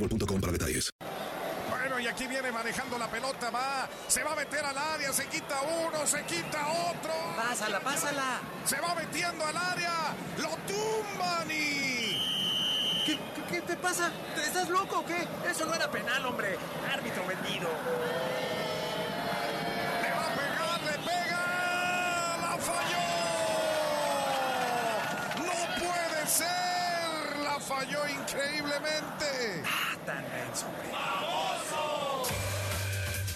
boostmobile.com para detalles. Bueno, y aquí viene manejando la pelota, va, se va a meter al área, se quita uno, se quita otro. Pásala, pásala. Se va metiendo al área, lo tumban y... ¿Qué, qué, qué te pasa? ¿Estás loco o qué? Eso no era penal, hombre. Árbitro vendido. Le va a pegar, le pega, la falló. No puede ser, la falló increíblemente. Tan hombre.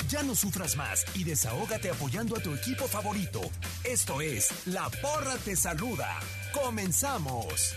Ya no sufras más y desahógate apoyando a tu equipo favorito. Esto es La Porra Te Saluda. ¡Comenzamos!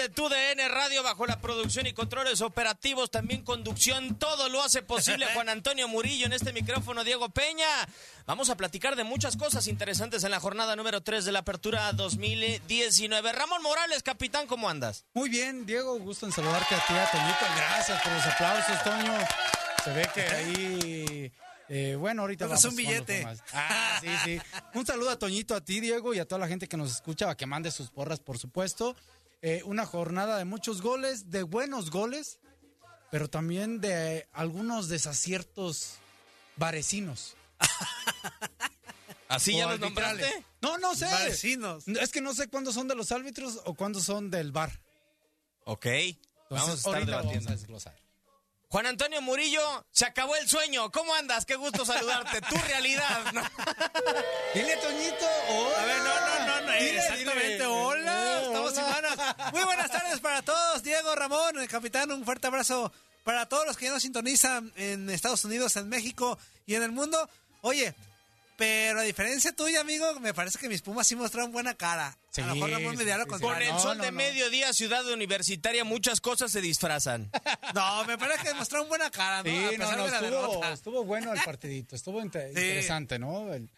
De tu DN Radio bajo la producción y controles operativos, también conducción, todo lo hace posible Juan Antonio Murillo en este micrófono Diego Peña. Vamos a platicar de muchas cosas interesantes en la jornada número 3 de la Apertura 2019. Ramón Morales, capitán, ¿cómo andas? Muy bien, Diego, gusto en saludarte a ti, a Toñito. Gracias por los aplausos, Toño. Se ve que ahí eh, bueno, ahorita Vamos un billete. Ah, sí, sí. Un saludo a Toñito, a ti, Diego, y a toda la gente que nos escucha, a que mande sus porras, por supuesto. Eh, una jornada de muchos goles, de buenos goles, pero también de algunos desaciertos varecinos. ¿Así O ya los nombraste? No, no sé. Varecinos. Es que no sé cuándo son de los árbitros o cuándo son del bar. Ok. Entonces, Vamos a estar debatiendo. vamos a desglosar. Juan Antonio Murillo, se acabó el sueño. ¿Cómo andas? Qué gusto saludarte. Tu realidad. ¿no? Dile, Toñito. Hola. A ver, no, no, no, no. Dile, exactamente. dile. Hola. Eh, Estamos humanos. Muy buenas tardes para todos. Diego, Ramón, el capitán, un fuerte abrazo para todos los que ya nos sintonizan en Estados Unidos, en México y en el mundo. Oye, Pero a diferencia tuya, amigo, me parece que mis Pumas sí mostraron buena cara. a lo mejor Ramón me dirá lo Con el sol de mediodía, ciudad universitaria, muchas cosas se disfrazan. No, me parece que mostraron buena cara, ¿no? Sí, a no, pesar no, de la estuvo, estuvo bueno el partidito, estuvo inte- interesante, ¿no? El-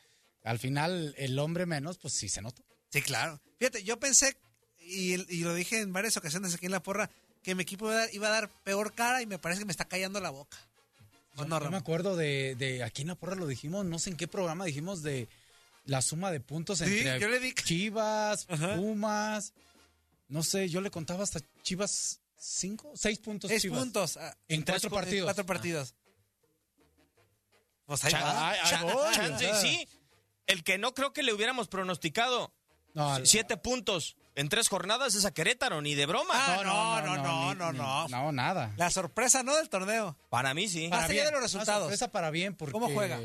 al final, el hombre menos, pues sí se nota. Sí, claro. Fíjate, yo pensé, y, y lo dije en varias ocasiones aquí en la porra, que mi equipo iba a, dar, iba a dar peor cara y me parece que me está callando la boca. ¿O Yo, no, yo me acuerdo de, de aquí en la porra lo dijimos, no sé en qué programa dijimos de la suma de puntos Sí, entre yo le di- Chivas, Pumas, no sé, yo le contaba hasta Chivas cinco, seis puntos Seis Chivas. puntos. ah, En tres cuatro partidos. cuatro partidos. Pues ahí va. Sea. sí. El que no creo que le hubiéramos pronosticado. No, Siete puntos en tres jornadas es a Querétaro, ni de broma. Ah, no, no, no, no, ni- no. no, nada. La sorpresa, ¿no? Del torneo. Para mí sí. Más allá de los resultados. sorpresa para bien, porque ¿Cómo juega?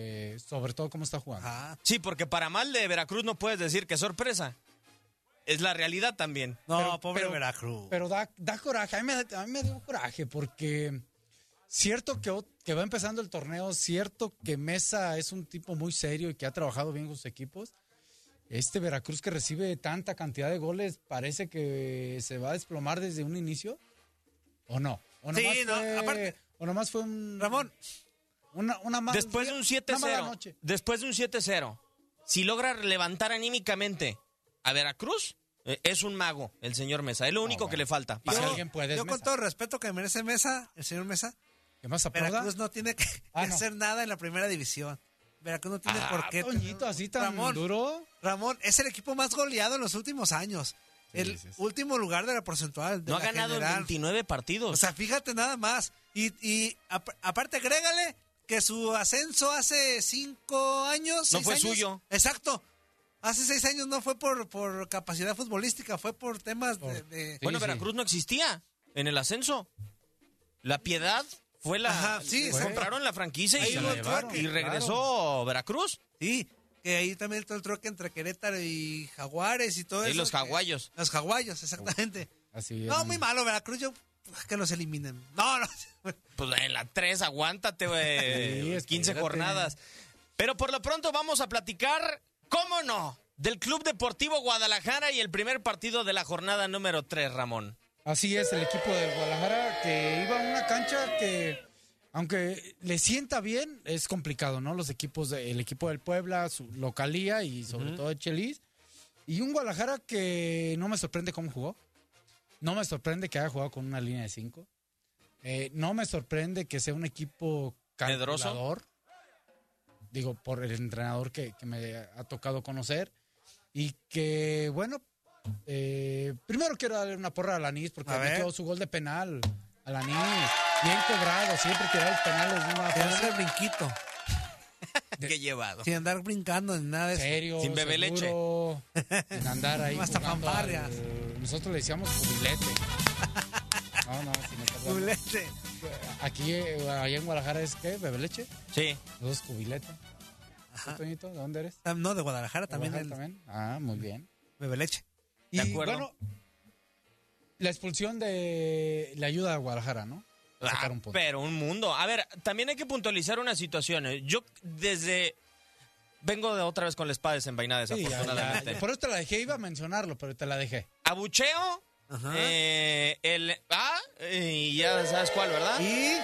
sobre todo cómo está jugando. Sí, porque para mal de Veracruz no puedes decir que sorpresa. Es la realidad también. No, Pero- pobre pero- Veracruz. Pero da, da coraje, a mí, me, a mí me dio coraje porque cierto que va empezando el torneo, cierto que Mesa es un tipo muy serio y que ha trabajado bien con sus equipos. Este Veracruz que recibe tanta cantidad de goles parece que se va a desplomar desde un inicio. ¿O no? ¿O Sí, nomás no, fue, aparte- o nomás fue un... Ramón. Una, una Después de un una mala 7-0. noche. Después de un 7-0. Si logra levantar anímicamente a Veracruz, eh, es un mago el señor Mesa. Es lo único que le falta. Para mí. alguien puede, Yo con todo el respeto que merece Mesa, el señor Mesa, ¿Qué más aplauda? Veracruz no tiene que, Ah, que no. hacer nada en la primera división. Veracruz no tiene Ah, por qué. Toñito, así tan Ramón, duro. Ramón, es el equipo más goleado en los últimos años. el sí, sí. último lugar de la porcentual. de No ha ganado en general. 29 partidos. O sea, fíjate nada más. Y, y ap- aparte, agrégale que su ascenso hace cinco años. No fue años. suyo. Exacto. Hace seis años no fue por, por capacidad futbolística, fue por temas de. de- bueno, Veracruz no existía en el ascenso. La Piedad fue la. Ajá, sí, fue- compraron la franquicia y, y regresó Veracruz. Sí, que ahí también está el troque entre Querétaro y Jaguares y todo Y eso. los que- jaguayos. Los jaguayos, exactamente. Así No, eran. muy malo, Veracruz, yo. Que los eliminen. No, no. Pues en la 3, aguántate, güey. Sí, 15 espérate. jornadas. Pero por lo pronto vamos a platicar, ¿cómo no? Del Club Deportivo Guadalajara y el primer partido de la jornada número 3, Ramón. Así es, el equipo del Guadalajara que iba a una cancha que, aunque le sienta bien, es complicado, ¿no? Los equipos, de- el equipo del Puebla, su localía y sobre todo de Chelis. Y un Guadalajara que no me sorprende cómo jugó. No me sorprende que haya jugado con una línea de cinco. Eh, no me sorprende que sea un equipo calculador. Digo, por el entrenador que, que me ha tocado conocer. Y que, bueno, eh, primero quiero darle una porra a Alanis porque metió su gol de penal. Alanis, bien cobrado, siempre tirar los penales de una fase. brinquito. Qué llevado. Sin andar brincando ni nada de eso. serio, Sin bebé seguro, sin andar ahí Hasta fanfarrias. nosotros le decíamos cubilete. No, no, sin estar hablando. Culete. Aquí, eh, allá en Guadalajara es ¿qué? ¿Bebe leche? Sí. Dos cubilete. ¿Tú, Toñito? ¿De dónde eres? Ah, No, de Guadalajara también. Guadalajara también. Ah, muy bien. Bebe leche. Y De acuerdo. bueno, la expulsión de la ayuda a Guadalajara, ¿no? Sacar Ah, un punto. pero un mundo. A ver, también hay que puntualizar una situación. ¿eh? Yo desde... Vengo de otra vez con la espada desenvainada, Sí, ya, desafortunadamente. ya. Por eso te la dejé, iba a mencionarlo, pero te la dejé. Abucheo, eh, el... Ah, y ya sabes cuál, ¿verdad? Y.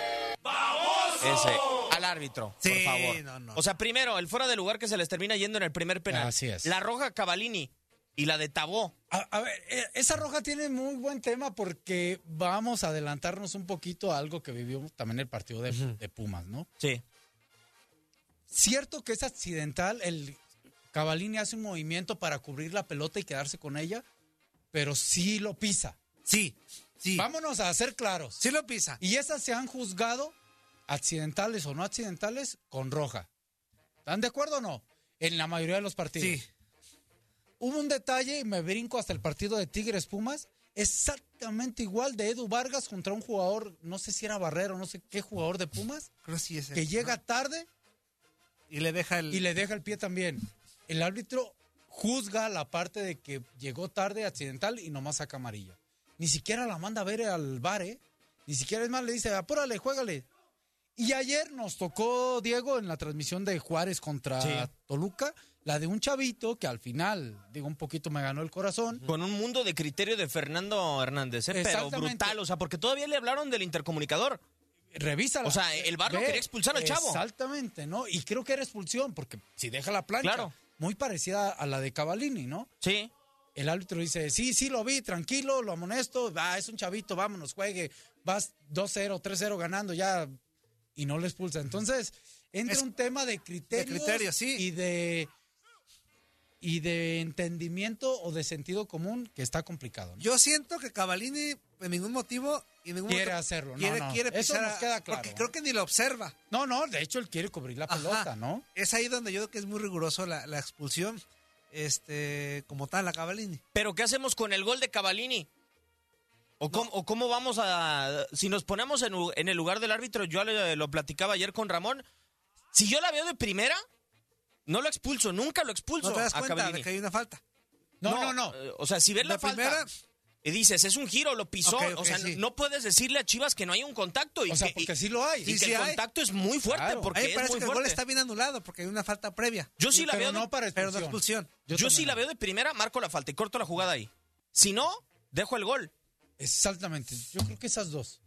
Ese, al árbitro, Sí, por favor. no, no. O sea, primero, el fuera de lugar que se les termina yendo en el primer penal. Así es. La roja Cavalini y la de Tabó. A, a ver, eh, esa roja tiene muy buen tema porque vamos a adelantarnos un poquito a algo que vivió también el partido de, de Pumas, ¿no? Sí. Cierto que es accidental, el Cavalini hace un movimiento para cubrir la pelota y quedarse con ella, pero sí lo pisa. Sí, sí. Vámonos a ser claros. Sí lo pisa. Y esas se han juzgado, accidentales o no accidentales, con roja. ¿Están de acuerdo o no? En la mayoría de los partidos. Sí. Hubo un detalle, y me brinco hasta el partido de Tigres Pumas, exactamente igual de Edu Vargas contra un jugador, no sé si era Barrero, no sé qué jugador de Pumas, Creo que sí es que llega ¿no? tarde Y le deja el. y le deja el pie también. El árbitro juzga la parte de que llegó tarde, accidental y nomás saca amarilla. Ni siquiera la manda a ver al bar, ¿eh? Ni siquiera es más, le dice, apúrale, juégale. Y ayer nos tocó, Diego, en la transmisión de Juárez contra Sí. Toluca, la de un chavito que al final, digo, un poquito me ganó el corazón. Con un mundo de criterio de Fernando Hernández, ¿eh? pero brutal. O sea, porque todavía le hablaron del intercomunicador. Revisa. O sea, el VAR lo quería expulsar al chavo. Exactamente, ¿no? Y creo que era expulsión, porque si deja la plancha, Claro. muy parecida a la de Cavallini, ¿no? Sí. El árbitro dice, sí, sí, lo vi, tranquilo, lo amonesto, va, es un chavito, vámonos, juegue, vas 2-0, 3-0 ganando ya, y no le expulsa. Entonces, entra Es- un tema de criterios, criterios, sí. y de y de entendimiento o de sentido común que está complicado. ¿no? Yo siento que Cavallini, en ningún motivo, y en ningún Quiere hacerlo, no, quiere, no. quiere Eso nos a- queda claro, Porque creo que ni lo observa. No, no, de hecho él quiere cubrir la Ajá. pelota, ¿no? Es ahí donde yo creo que es muy riguroso la, la expulsión, este, como tal, a Cavallini. Pero ¿qué hacemos con el gol de Cavallini? ¿O, cómo, o cómo vamos a... Si nos ponemos en, el lugar del árbitro, yo le- lo platicaba ayer con Ramón, si yo la veo de primera, no lo expulso, nunca lo expulso No te das a cuenta de que hay una falta. No, no, no. eh, O sea, si ves De la falta primera- y dices, es un giro, lo pisó, o sea, sí. no puedes decirle a Chivas que no hay un contacto. Y O sea, que, porque y- sí lo hay. y Sí, que sí el hay. contacto es muy fuerte, Claro. A porque mí me es parece muy que el gol está bien anulado porque hay una falta previa. Yo sí la pero veo de- no para Pero de expulsión. expulsión. Yo, sí la veo de primera, marco la falta y corto la jugada ahí. Si no, dejo el gol. Exactamente. Yo creo que esas dos.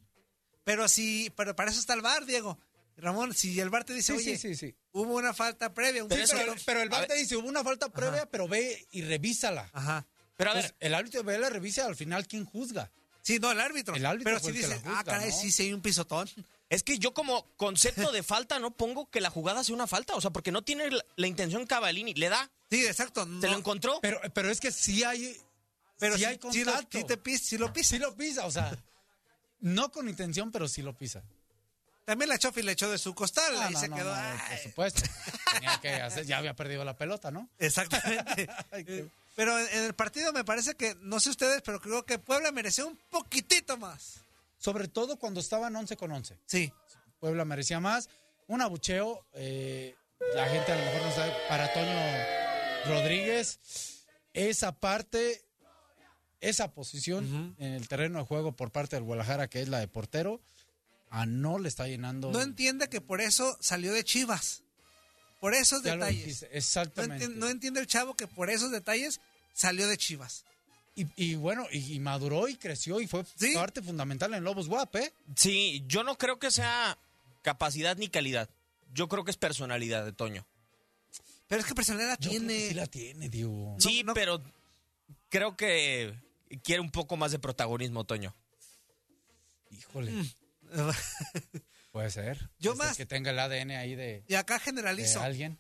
Pero si, pero para eso está el VAR, Diego. Ramón, si el VAR te dice, Sí, oye, sí, sí, sí. hubo una falta previa, un Pero Sí, es pero, que- pero el VAR te dice, hubo una falta previa, pero ve y revísala. Ajá. Pero a Entonces, ver, el árbitro ve la revisa y al final, ¿quién juzga? Sí, no, el árbitro. El árbitro Pero si dice, la juzga, ah, caray, ¿no? sí, sí hay un pisotón. es que yo como concepto de falta no pongo que la jugada sea una falta. O sea, porque no tiene la, la intención Cavallini. Le da, Sí, exacto. se no, lo encontró. Pero, pero es que sí hay, pero sí sí, hay sí lo, contacto. sí te pis, sí lo pisa. sí lo pisa, o sea, no con intención, pero sí lo pisa. También la Chofi le echó de su costal Ah, y no, se no, quedó. no, por supuesto. Tenía que hacer, ya había perdido la pelota, ¿no? Exactamente. Ay, Eh, pero en el partido me parece que, no sé ustedes, pero creo que Puebla mereció un poquitito más. Sobre todo cuando estaban 11 con 11. Sí. Puebla merecía más. Un abucheo, eh, la gente a lo mejor no sabe, para Toño Rodríguez, esa parte, esa posición en el terreno de juego por parte del Guadalajara, que es la de portero, a no le está llenando. No entiende que por eso salió de Chivas. Por esos Ya lo detalles. dijiste, No, exactamente. no entiende el chavo que por esos detalles salió de Chivas. y, y bueno, y, y maduró y creció y fue Sí. parte fundamental en Lobos Guap, ¿eh? Sí, yo no creo que sea capacidad ni calidad. Yo creo que es personalidad de Toño. Pero es que personalidad Yo creo que tiene. sí la tiene, Diego. Sí, no- pero creo que quiere un poco más de protagonismo, Toño. Híjole, puede ser. Yo ser más- Que tenga el ADN ahí de, Y acá de generalizo. alguien.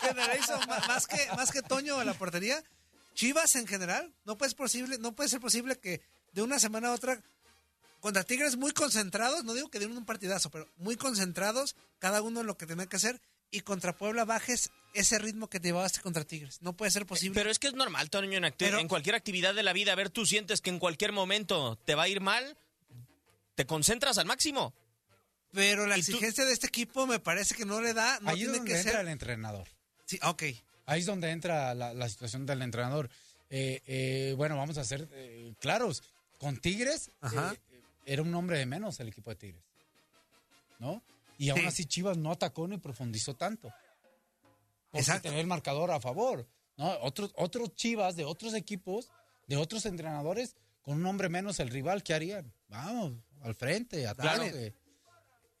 generalizo más que, más que Toño en la portería. Chivas en general, no puede, ser posible, no puede ser posible que de una semana a otra, contra Tigres muy concentrados, no digo que den un partidazo, pero muy concentrados, cada uno en lo que tenía que hacer, y contra Puebla bajes ese ritmo que te llevaste contra Tigres. No puede ser posible. Pero es que es normal, Toño, en, Pero- en cualquier actividad de la vida. A ver, tú sientes que en cualquier momento te va a ir mal, te concentras al máximo. Pero la exigencia de este equipo me parece que no le da, no Ahí es donde que entra ser. el entrenador. Sí, ok. Ahí es donde entra la, la situación del entrenador. Eh, eh, bueno, vamos a ser eh, claros. Con Tigres, Ajá. eh, era un hombre de menos el equipo de Tigres. ¿No? Y aún Sí. así Chivas no atacó ni profundizó tanto. Porque Exacto. tenía el marcador a favor. ¿no? Otros, otros Chivas de otros equipos, de otros entrenadores, con un hombre menos el rival, ¿qué harían? Vamos, al frente, ataque. Dale.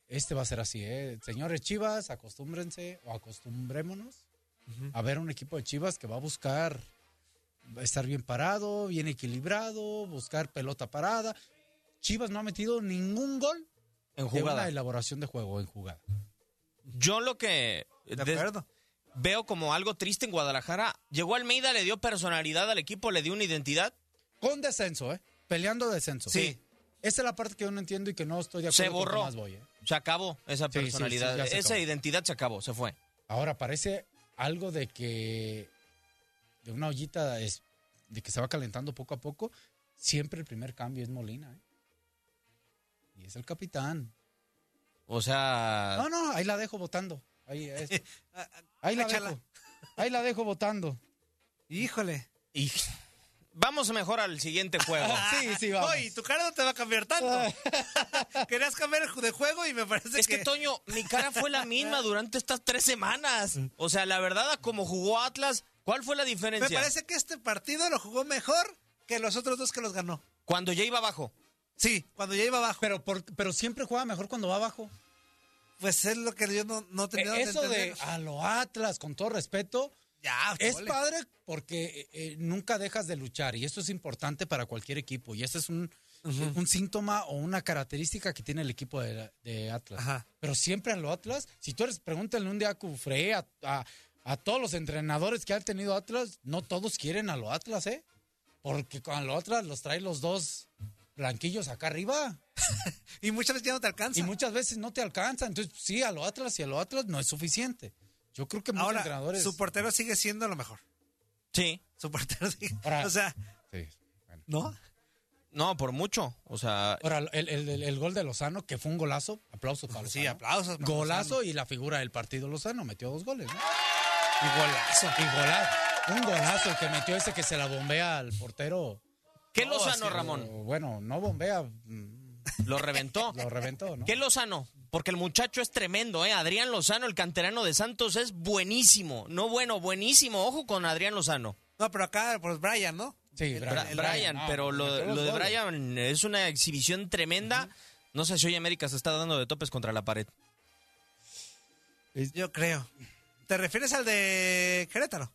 Este va a ser así, ¿eh? Señores Chivas, acostúmbrense o acostumbrémonos a ver un equipo de Chivas que va a buscar estar bien parado, bien equilibrado, buscar pelota parada. Chivas no ha metido ningún gol En de una jugada. elaboración de juego en jugada. Yo lo que De des- acuerdo. veo como algo triste en Guadalajara, llegó Almeida, le dio personalidad al equipo, le dio una identidad. Con descenso, ¿eh? Peleando descenso. Sí. Esa es la parte que yo no entiendo y que no estoy de Se acuerdo con borró. Tomás Boy, ¿eh? Se acabó esa Sí, sí, sí, personalidad, se esa acabó. identidad se acabó, se fue. Ahora parece algo de que de una ollita es de que se va calentando poco a poco. Siempre el primer cambio es Molina, ¿eh? Y es el capitán. O sea, No, no, ahí la dejo votando. Ahí, es- ahí la dejo. Ahí la dejo votando. Híjole. y- Vamos mejor al siguiente juego. Sí, sí, vamos. No, y tu cara no te va a cambiar tanto. Querías cambiar de juego y me parece Es que, Toño, mi cara fue la misma durante estas tres semanas. O sea, la verdad, a como jugó Atlas, ¿cuál fue la Me diferencia? parece que este partido lo jugó mejor que los otros dos que los ganó. Cuando ya iba abajo. Sí, cuando ya iba abajo. Pero, por- pero siempre juega mejor cuando va abajo. Pues es lo que yo no, no tenía Eh, Eso de a lo Atlas, con todo respeto, Ya, es padre porque eh, eh, nunca dejas de luchar y esto es importante para cualquier equipo y ese es un, un síntoma o una característica que tiene el equipo de, de Atlas. Ajá. Pero siempre a lo Atlas, si tú eres, pregúntale un día a Cufré, a, a- a todos los entrenadores que han tenido Atlas, no todos quieren a lo Atlas, ¿eh? Porque con lo Atlas los trae los dos blanquillos acá arriba. Y muchas veces ya no te alcanza. Y muchas veces no te alcanza. Entonces, sí, a lo Atlas y a lo Atlas no es suficiente. Yo creo que muchos Ahora, entrenadores. su portero sigue siendo lo mejor. Sí. Su portero sigue. Ahora- o sea, Sí, bueno. ¿no? No, por mucho. O sea, Ahora, el, el- el- el gol de Lozano, que fue un golazo, aplausos para Sí, Lozano. aplausos. para Golazo Lozano. y la figura del partido Lozano, metió dos goles, ¿no? Y golazo. Y golazo. Un golazo el que metió ese que se la bombea al portero. ¿qué No, Lozano, así, Ramón? Bueno, no bombea, mm, Lo reventó. lo reventó, ¿no? ¿Qué Lozano? Porque el muchacho es tremendo, ¿eh? Adrián Lozano, el canterano de Santos, es buenísimo. No bueno, buenísimo. Ojo con Adrián Lozano. No, pero acá, pues Brian, ¿no? Sí, Brian, Brian, no, pero lo, metió lo de. Brian es una exhibición tremenda. No sé si hoy América se está dando de topes contra la pared. Yo creo. ¿Te refieres al de Querétaro?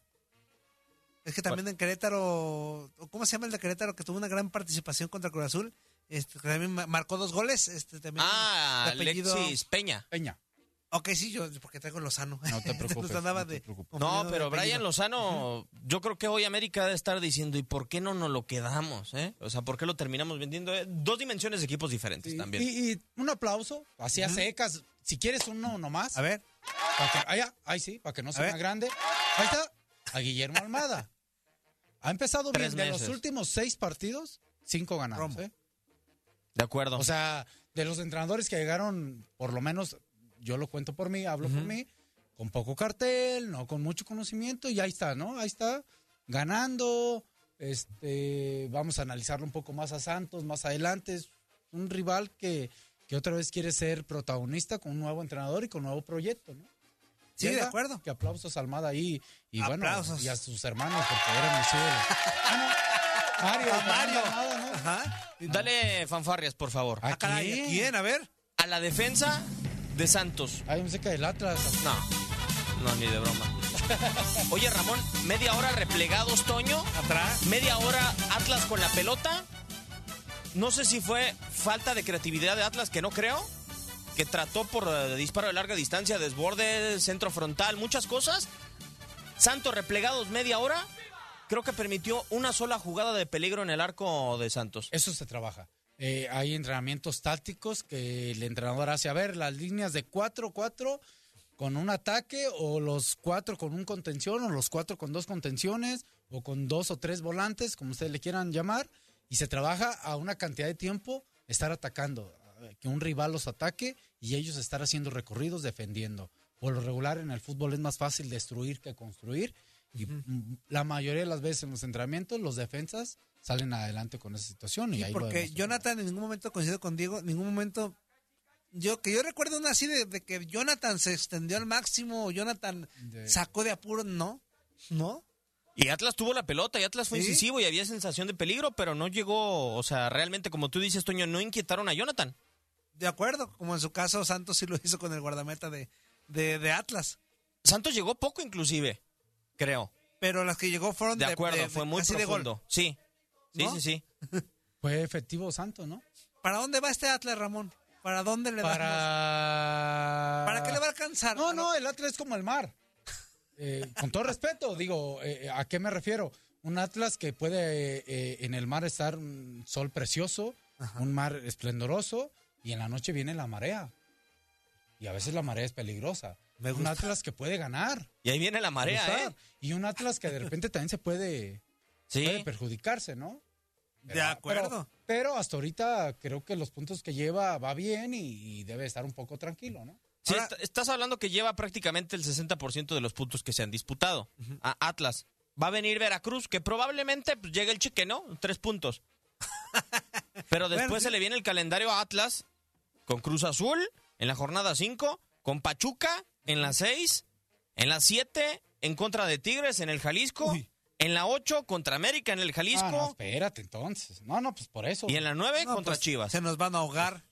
Es que también en Querétaro, ¿cómo se llama el de Querétaro que tuvo una gran participación contra Cruz Azul? Este, que también ma- marcó dos goles. Este, también Ah, apellido- Alexis Peña. Peña. Ok, sí, yo, porque traigo Lozano. No te preocupes, no te preocupes. No, pero. Brian Lozano, yo creo que hoy América debe estar diciendo, ¿y por qué no nos lo quedamos? Eh? O sea, ¿por qué lo terminamos vendiendo? Eh, Dos dimensiones de equipos diferentes también. y- y un aplauso, así a secas. Si quieres uno nomás. A ver. Para que, allá, ahí sí, para que no sea grande. Ahí está, a Guillermo Almada. Ha empezado bien. De los últimos seis partidos, cinco ganados. Romo. ¿eh? De acuerdo. O sea, de los entrenadores que llegaron, por lo menos, yo lo cuento por mí, hablo por mí, con poco cartel, no con mucho conocimiento, y ahí está, ¿no? Ahí está, ganando. Este, vamos a analizarlo un poco más a Santos, más adelante. Es un rival que, que otra vez quiere ser protagonista con un nuevo entrenador y con un nuevo proyecto, ¿no? Sí, de acuerdo. Que aplausos a Almada ahí. Y bueno, y a sus hermanos, porque eran mis ídolos. Mario, A Mario. Dale fanfarrias, por favor. ¿A Ah, caray, quién? ¿a quién? A ver. A la defensa de Santos. Hay música del Atlas. No, no, ni de broma. Oye, Ramón, media hora replegados, Toño. Atrás. Media hora Atlas con la pelota. No sé si fue falta de creatividad de Atlas, que no creo. Que trató por eh, disparo de larga distancia, desborde, centro frontal, muchas cosas. Santos replegados media hora. Creo que permitió una sola jugada de peligro en el arco de Santos. Eso se trabaja. Eh, hay entrenamientos tácticos que el entrenador hace. A ver, las líneas de 4-4 con un ataque o los cuatro con un contención o los cuatro con dos contenciones o con dos o tres volantes, como ustedes le quieran llamar, y se trabaja a una cantidad de tiempo estar atacando, eh, que un rival los ataque y ellos estar haciendo recorridos defendiendo. Por lo regular en el fútbol es más fácil destruir que construir y la mayoría de las veces en los entrenamientos los defensas salen adelante con esa situación y Sí, ahí porque. Jonathan en ningún momento coincido con Diego, en ningún momento yo que yo recuerdo una así de, de que Jonathan se extendió al máximo, o Jonathan De- sacó de apuro, no, no. Y Atlas tuvo la pelota y Atlas fue Sí. incisivo y había sensación de peligro, pero no llegó, o sea, realmente como tú dices, Toño, no inquietaron a Jonathan. De acuerdo, como en su caso Santos sí lo hizo con el guardameta de, de, de Atlas, Santos llegó poco inclusive, creo. pero las que llegó fueron De de, acuerdo, de- fue muy casi de gol. profundo. Sí, sí, ¿No? sí, sí. Fue efectivo Santos, ¿no? ¿Para dónde va este Atlas, Ramón? ¿Para dónde le damos? Para... ¿Para qué le va a alcanzar? No, no, el Atlas es como el mar. Eh, con todo respeto, digo, eh, ¿a qué me refiero? Un Atlas que puede eh, en el mar estar un sol precioso, un mar esplendoroso, y en la noche viene la marea. Y a veces la marea es peligrosa. Me Un. Atlas que puede ganar. Y ahí viene la marea. ¿eh? Y un Atlas que de repente también se puede, puede Sí. perjudicarse, ¿no? De acuerdo. Pero, pero hasta ahorita creo que los puntos que lleva va bien y, y debe estar un poco tranquilo, ¿no? Sí, Ahora- estás hablando que lleva prácticamente el 60% de los puntos que se han disputado. A Atlas. va a venir Veracruz, que probablemente pues, llegue el chique, ¿no? Tres puntos. Pero después Bueno, sí. se le viene el calendario a Atlas con Cruz Azul en la jornada 5, con Pachuca en la 6, en la 7 en contra de Tigres en el Jalisco, en la 8 contra América en el Jalisco Ah, no, espérate entonces. No, no, pues por eso. y en la 9 No, contra pues, Chivas. Se nos van a ahogar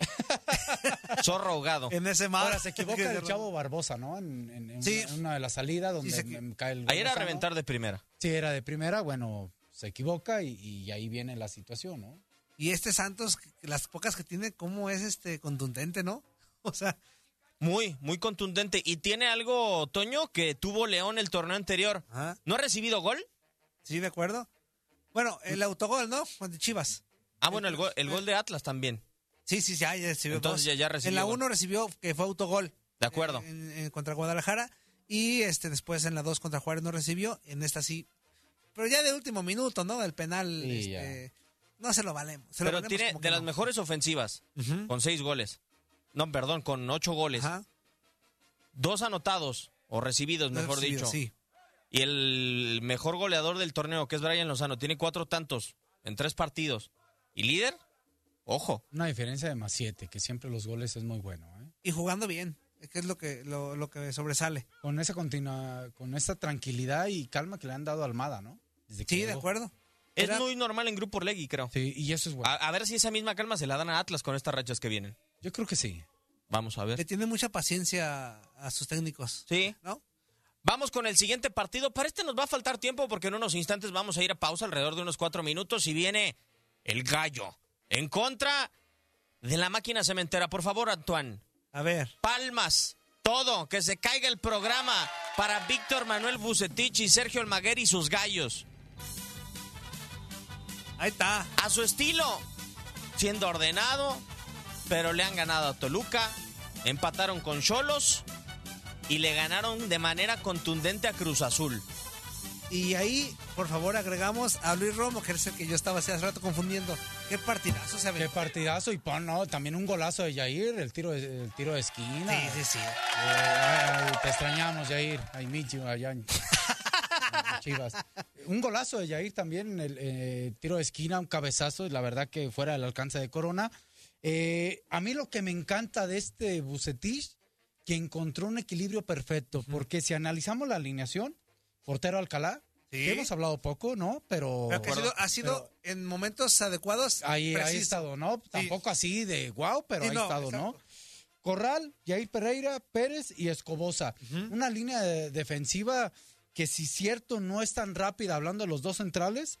Zorro ahogado. en ese mar. Ahora se equivoca el chavo Barbosa, ¿no? En, en- en Sí. una, en una de las salidas donde Sí, se cae el Ahí era reventar de primera. Sí, era de primera, bueno, se equivoca y, y ahí viene la situación, ¿no? Y este Santos, las pocas que tiene, cómo es este contundente, ¿no? O sea, Muy, muy contundente. Y tiene algo, Toño, que tuvo León el torneo anterior. ajá, ¿No ha recibido gol? sí, de acuerdo. Bueno, el autogol, ¿no? Con Chivas. Ah, bueno, el gol, el gol de Atlas también. Sí, sí, sí, ya recibió Entonces ya- ya recibió En la gol. 1 recibió que fue autogol. De acuerdo. En- en- contra Guadalajara. Y este después en la 2 contra Juárez no recibió. En esta sí. Pero ya de último minuto, ¿no? Del penal. Sí, este, no se lo valemos. se lo Pero valemos tiene de las no. mejores ofensivas, con seis goles. No, perdón, con ocho goles. Ajá. Dos anotados, o recibidos, mejor recibido, dicho. Sí. Y el mejor goleador del torneo, que es Brian Lozano, tiene cuatro tantos en tres partidos. ¿Y líder? Ojo. Una diferencia de más siete, que siempre los goles es muy bueno, ¿eh? Y jugando bien. Que es lo que, lo, lo que sobresale. Con esa continua, con esa tranquilidad y calma que le han dado a Almada, ¿no? Desde que Sí, de acuerdo. Es Era- muy normal en Grupo Orlegui, creo. Sí, y eso es bueno. A, a ver si esa misma calma se la dan a Atlas con estas rachas que vienen. Yo creo que sí. Vamos a ver. Le tiene mucha paciencia a sus técnicos. Sí. ¿No? Vamos con el siguiente partido. Para este nos va a faltar tiempo porque en unos instantes vamos a ir a pausa alrededor de unos cuatro minutos y viene el gallo en contra de la máquina cementera. Por favor, Antoine. A ver. Palmas. Todo. Que se caiga el programa para Víctor Manuel Bucetich y Sergio Almaguer y sus gallos. Ahí está. A su estilo. Siendo ordenado. Pero le han ganado a Toluca. Empataron con Cholos. Y le ganaron de manera contundente a Cruz Azul. Y ahí, por favor, agregamos a Luis Romo, que es el que yo estaba hace rato confundiendo. Qué partidazo se Qué aventó. partidazo y pon, no, también un golazo de Jair, el tiro de, el tiro de esquina. Sí, sí, sí. Eh, ay, te extrañamos, Jair. I miss you, allá Chivas. Un golazo de Jair también, el eh, tiro de esquina, un cabezazo, y la verdad que fuera del alcance de Corona. Eh, a mí lo que me encanta de este Bucetich, que encontró un equilibrio perfecto, porque si analizamos la alineación, portero Alcalá, Sí. hemos hablado poco, ¿no? Pero, Pero que ha sido, ha sido en momentos adecuados. Ahí, ahí ha estado, ¿no? Tampoco así de wow, pero Sí, ahí no, ha estado, ¿no? Corral, Jair Pereira, Pérez y Escobosa. Una línea de- defensiva que si cierto no es tan rápida, hablando de los dos centrales,